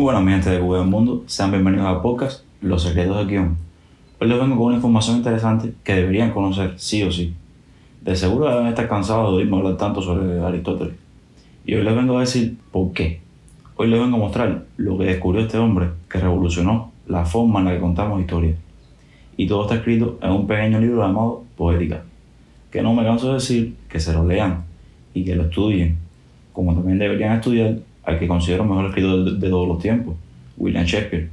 Muy buenas, mi gente de del Mundo. Sean bienvenidos al podcast Los Secretos del Guión. Hoy les vengo con una información interesante que deberían conocer sí o sí. De seguro deben estar cansados de oírme hablar tanto sobre Aristóteles. Y hoy les vengo a decir por qué. Hoy les vengo a mostrar lo que descubrió este hombre que revolucionó la forma en la que contamos historias. Y todo está escrito en un pequeño libro llamado Poética, que no me canso de decir que se lo lean y que lo estudien, como también deberían estudiar al que considero mejor escritor de, de todos los tiempos, William Shakespeare.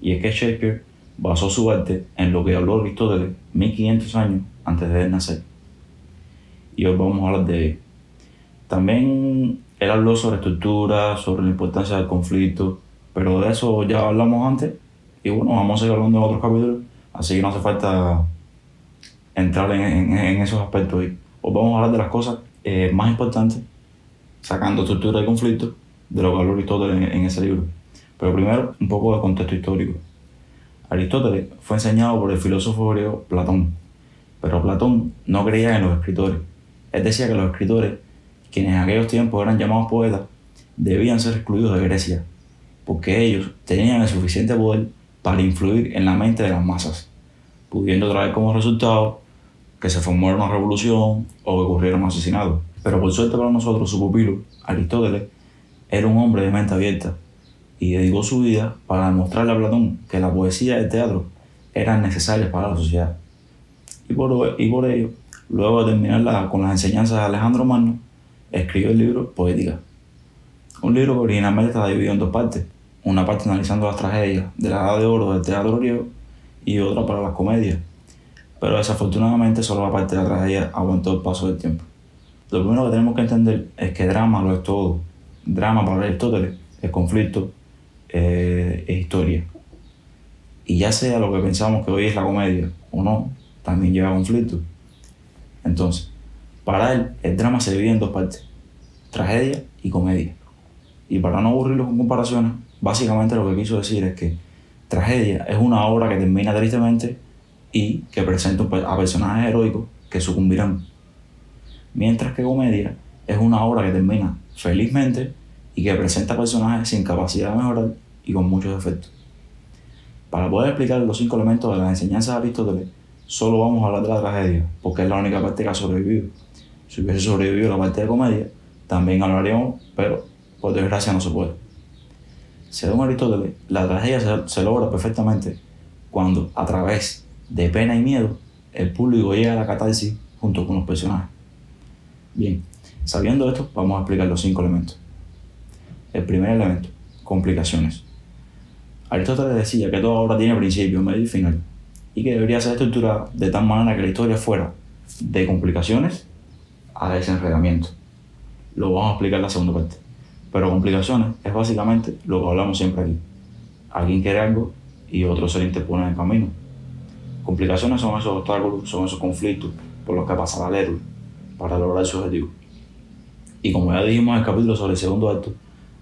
Y es que Shakespeare basó su arte en lo que habló Aristóteles 1500 años antes de él nacer. Y hoy vamos a hablar de él. También él habló sobre estructura, sobre la importancia del conflicto, pero de eso ya hablamos antes. Y bueno, vamos a seguir hablando en otros capítulos, así que no hace falta entrar en, esos aspectos hoy. Vamos a hablar de las cosas eh, más importantes, sacando estructura y conflicto, de lo que habló Aristóteles en, ese libro. Pero primero, un poco de contexto histórico. Aristóteles fue enseñado por el filósofo griego Platón, pero Platón no creía en los escritores. Él decía que los escritores, quienes en aquellos tiempos eran llamados poetas, debían ser excluidos de Grecia, porque ellos tenían el suficiente poder para influir en la mente de las masas, pudiendo traer como resultado que se formara una revolución o que ocurriera un asesinato. Pero por suerte para nosotros, su pupilo, Aristóteles, era un hombre de mente abierta y dedicó su vida para demostrarle a Platón que la poesía y el teatro eran necesarias para la sociedad. Y por, y por ello, luego de terminar la- con las enseñanzas de Alejandro Magno, escribió el libro Poética. Un libro que originalmente estaba dividido en dos partes. Una parte analizando las tragedias de la Edad de Oro del teatro griego y otra para las comedias. Pero desafortunadamente solo la parte de la tragedia aguantó el paso del tiempo. Lo primero que tenemos que entender es que drama lo es todo. Drama para Aristóteles es conflicto, eh, es historia. Y ya sea lo que pensamos que hoy es la comedia o no, también lleva conflicto. Entonces, para él, el drama se divide en dos partes, tragedia y comedia. Y para no aburrirlo con comparaciones, básicamente lo que quiso decir es que tragedia es una obra que termina tristemente y que presenta a personajes heroicos que sucumbirán. Mientras que comedia es una obra que termina felizmente y que presenta personajes sin capacidad de mejorar y con muchos defectos. Para poder explicar los cinco elementos de las enseñanzas de Aristóteles, solo vamos a hablar de la tragedia, porque es la única parte que ha sobrevivido. Si hubiese sobrevivido la parte de comedia, también hablaríamos, pero por desgracia no se puede. Según Aristóteles, la tragedia se, se logra perfectamente cuando, a través de pena y miedo, el público llega a la catarsis junto con los personajes. Bien, sabiendo esto, vamos a explicar los cinco elementos. El primer elemento, complicaciones. Aristóteles decía que toda obra tiene principio, medio y final, y que debería ser estructurada de tal manera que la historia fuera de complicaciones a desenredamiento. Lo vamos a explicar en la segunda parte. Pero complicaciones es básicamente lo que hablamos siempre aquí. Alguien quiere algo y otro se le interpone en el camino. Complicaciones son esos obstáculos, son esos conflictos por los que pasará el héroe para lograr su objetivo. Y como ya dijimos en el capítulo sobre el segundo acto,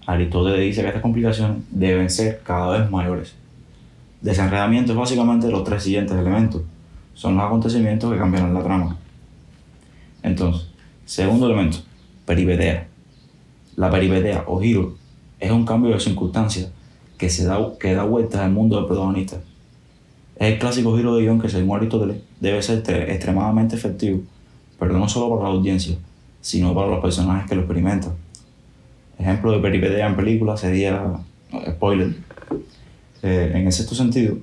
Aristóteles dice que estas complicaciones deben ser cada vez mayores. Desenredamiento es básicamente los tres siguientes elementos. Son los acontecimientos que cambiarán la trama. Entonces, segundo elemento, peripetea. La peripetea o giro es un cambio de circunstancias que, se da, que da vueltas al mundo del protagonista. Es el clásico giro de guion que según Aristóteles debe ser tre- extremadamente efectivo, pero no solo para la audiencia, sino para los personajes que lo experimentan. Ejemplo de peripetea en películas sería, spoiler, eh, en el sexto sentido,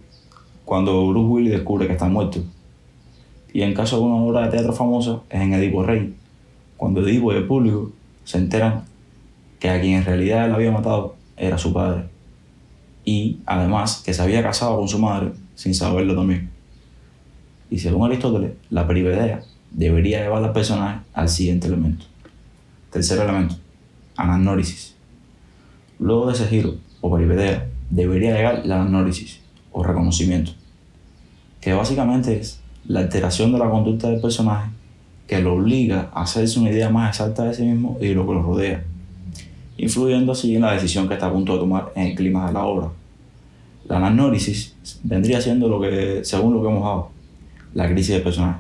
cuando Bruce Willis descubre que está muerto. Y en caso de una obra de teatro famosa, es en Edipo Rey, cuando Edipo y el público se enteran que a quien en realidad él había matado era su padre. Y además que se había casado con su madre sin saberlo también. Y según Aristóteles, la peripetea debería llevar al personaje al siguiente elemento. Tercer elemento, anagnórisis. Luego de ese giro o peripetea, debería llegar la anagnórisis o reconocimiento, que básicamente es la alteración de la conducta del personaje que lo obliga a hacerse una idea más exacta de sí mismo y de lo que lo rodea, influyendo así en la decisión que está a punto de tomar en el clima de la obra. La anagnórisis vendría siendo lo que, según lo que hemos dado, la crisis del personaje,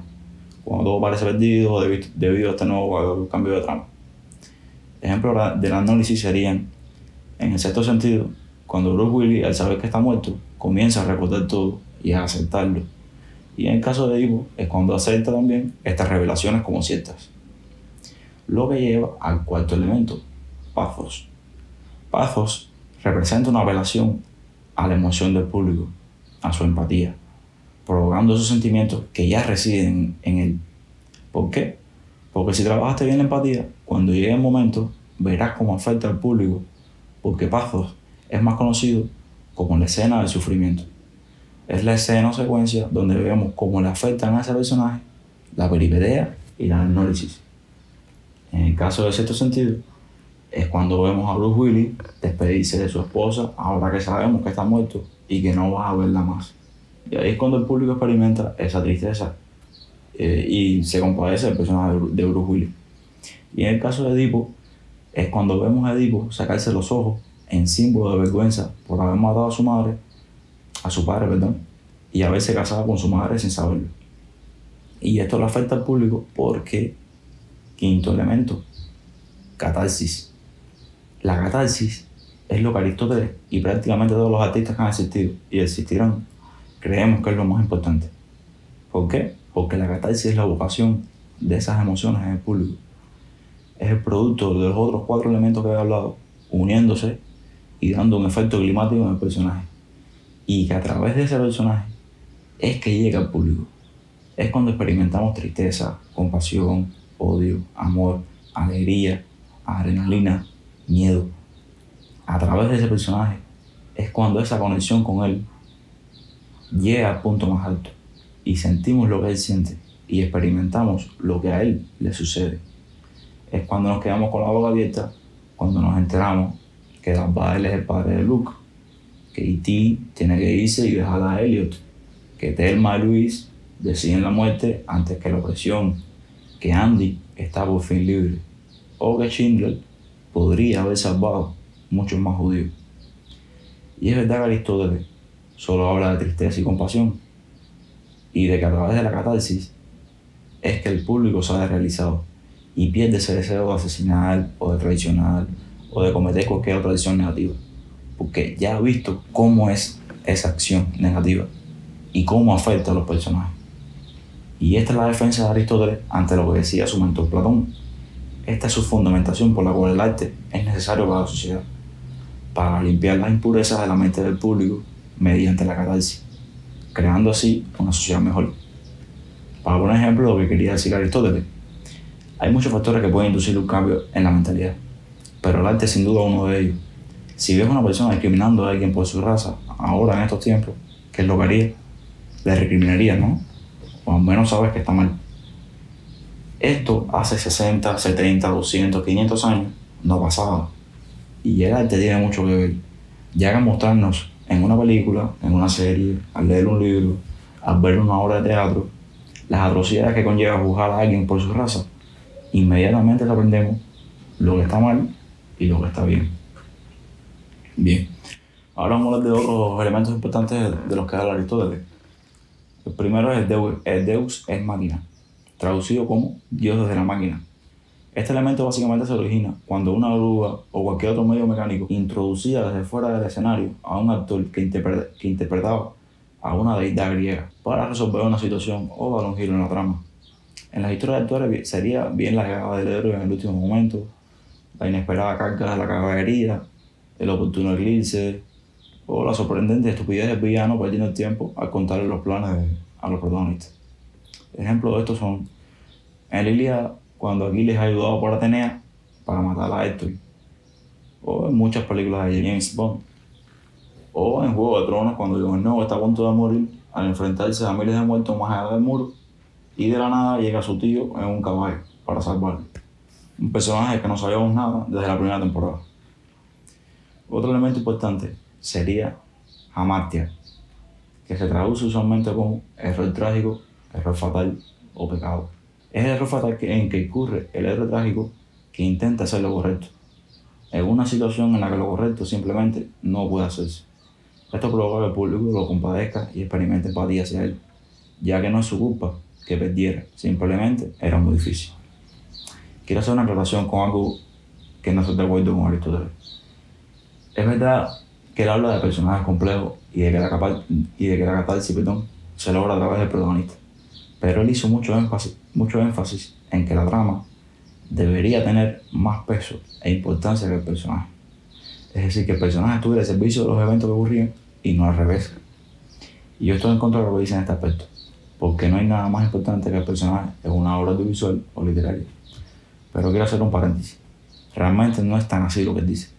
cuando todo parece perdido debi- debido a este nuevo cambio de trama. Ejemplos de la análisis serían, en el sexto sentido, cuando Bruce Willis, al saber que está muerto, comienza a recordar todo y a aceptarlo. Y en el caso de Edipo es cuando acepta también estas revelaciones como ciertas. Lo que lleva al cuarto elemento, Pathos. Pathos representa una apelación a la emoción del público, a su empatía, provocando esos sentimientos que ya residen en él. ¿Por qué? Porque si trabajaste bien la empatía, cuando llegue el momento, verás cómo afecta al público, porque Pathos es más conocido como la escena del sufrimiento. Es la escena o secuencia donde vemos cómo le afectan a ese personaje la peripetea y la análisis. En el caso de cierto sentido, es cuando vemos a Bruce Willis despedirse de su esposa ahora que sabemos que está muerto y que no va a verla más. Y ahí es cuando el público experimenta esa tristeza eh, y se compadece del personaje de Bruce Willis. Y en el caso de Edipo, es cuando vemos a Edipo sacarse los ojos en símbolo de vergüenza por haber matado a su madre, a su padre, perdón, y haberse casado con su madre sin saberlo. Y esto le afecta al público porque, quinto elemento, catarsis. La catarsis es lo que Aristóteles y prácticamente todos los artistas que han existido y existirán creemos que es lo más importante. ¿Por qué? Porque la catarsis es la vocación de esas emociones en el público. Es el producto de los otros cuatro elementos que he hablado, uniéndose y dando un efecto climático en el personaje. Y que a través de ese personaje es que llega al público. Es cuando experimentamos tristeza, compasión, odio, amor, alegría, adrenalina, miedo. A través de ese personaje es cuando esa conexión con él llega al punto más alto y sentimos lo que él siente y experimentamos lo que a él le sucede. Es cuando nos quedamos con la boca abierta, cuando nos enteramos que Vader es el padre de Luke, que E.T. tiene que irse y dejar a Elliot, que Thelma y Luis deciden la muerte antes que la opresión, que Andy está por fin libre, o que Schindler podría haber salvado muchos más judíos. Y es verdad que Aristóteles solo habla de tristeza y compasión, y de que a través de la catarsis es que el público sale realizado y pierde ese deseo de asesinar o de traicionar o de cometer cualquier otra acción negativa. Porque ya ha visto cómo es esa acción negativa y cómo afecta a los personajes. Y esta es la defensa de Aristóteles ante lo que decía su mentor Platón. Esta es su fundamentación por la cual el arte es necesario para la sociedad, para limpiar las impurezas de la mente del público mediante la catarsis creando así una sociedad mejor. Para poner ejemplo lo que quería decir Aristóteles, hay muchos factores que pueden inducir un cambio en la mentalidad, pero el arte es sin duda uno de ellos. Si ves a una persona discriminando a alguien por su raza, ahora en estos tiempos, ¿qué es lo que haría? Le recriminaría, ¿no? O al menos sabes que está mal. Esto hace 60, 70, 200, 500 años no pasaba. Y el arte tiene mucho que ver. Ya que mostrarnos en una película, en una serie, al leer un libro, al ver una obra de teatro, las atrocidades que conlleva juzgar a alguien por su raza, inmediatamente aprendemos lo que está mal y lo que está bien. Bien, ahora vamos a hablar de otros elementos importantes de los que habla Aristóteles. El primero es el Deus, el Deus es máquina, traducido como Dios desde la máquina. Este elemento básicamente se origina cuando una oruga o cualquier otro medio mecánico introducía desde fuera del escenario a un actor que, que interpretaba a una deidad griega para resolver una situación o dar un giro en la trama. En las historias de actores sería bien la llegada del héroe en el último momento, la inesperada carga de la caballería, el oportuno eclipse o la sorprendente estupidez del villano perdiendo el tiempo al contarle los planes a los protagonistas. Ejemplos de estos son en Lilia cuando Aquiles ha ayudado por Atenea para matar a Héctor. O en muchas películas de James Bond. O en Juego de Tronos cuando Jon Snow está a punto de morir al enfrentarse a miles de muertos más allá del muro y de la nada llega su tío en un caballo para salvarlo. Un personaje que no sabíamos nada desde la primera temporada. Otro elemento importante sería Amartya, que se traduce usualmente como error trágico, error fatal o pecado. Es el error fatal en que incurre el héroe trágico que intenta hacer lo correcto, en una situación en la que lo correcto simplemente no puede hacerse. Esto provoca que el público lo compadezca y experimente empatía hacia él, ya que no es su culpa que perdiera, simplemente era muy difícil. Quiero hacer una relación con algo que no estoy de acuerdo con Aristóteles. Es verdad que él habla de personajes complejos y de que la, capa- y de que la catarsis perdón, se logra a través del protagonista. Pero él hizo mucho énfasis, mucho énfasis en que la trama debería tener más peso e importancia que el personaje. Es decir, que el personaje estuviera al servicio de los eventos que ocurrían y no al revés. Y yo estoy en contra de lo que dice en este aspecto, porque no hay nada más importante que el personaje en una obra audiovisual o literaria. Pero quiero hacer un paréntesis. Realmente no es tan así lo que él dice.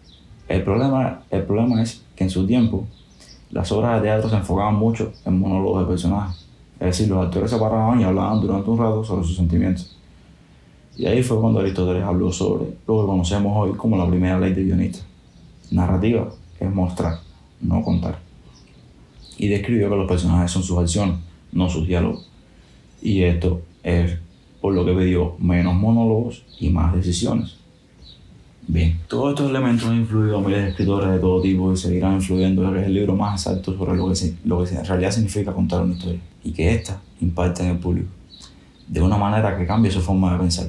El problema, el problema es que en su tiempo las obras de teatro se enfocaban mucho en monólogos de personajes. Es decir, los actores se paraban y hablaban durante un rato sobre sus sentimientos. Y ahí fue cuando Aristóteles habló sobre lo que conocemos hoy como la primera ley de guionista. Narrativa es mostrar, no contar. Y describió que los personajes son sus acciones, no sus diálogos. Y esto es por lo que pidió menos monólogos y más decisiones. Bien, todos estos elementos han influido a miles de escritores de todo tipo y seguirán influyendo es el libro más exacto sobre lo que, en realidad significa contar una historia y que ésta impacte en el público de una manera que cambie su forma de pensar.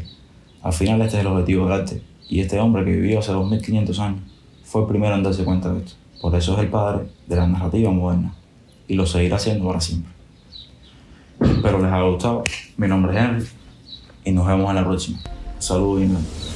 Al final este es el objetivo del arte y este hombre que vivió hace 2500 años fue el primero en darse cuenta de esto. Por eso es el padre de la narrativa moderna y lo seguirá siendo para siempre. Espero les haya gustado. Mi nombre es Henry y nos vemos en la próxima. Saludos y.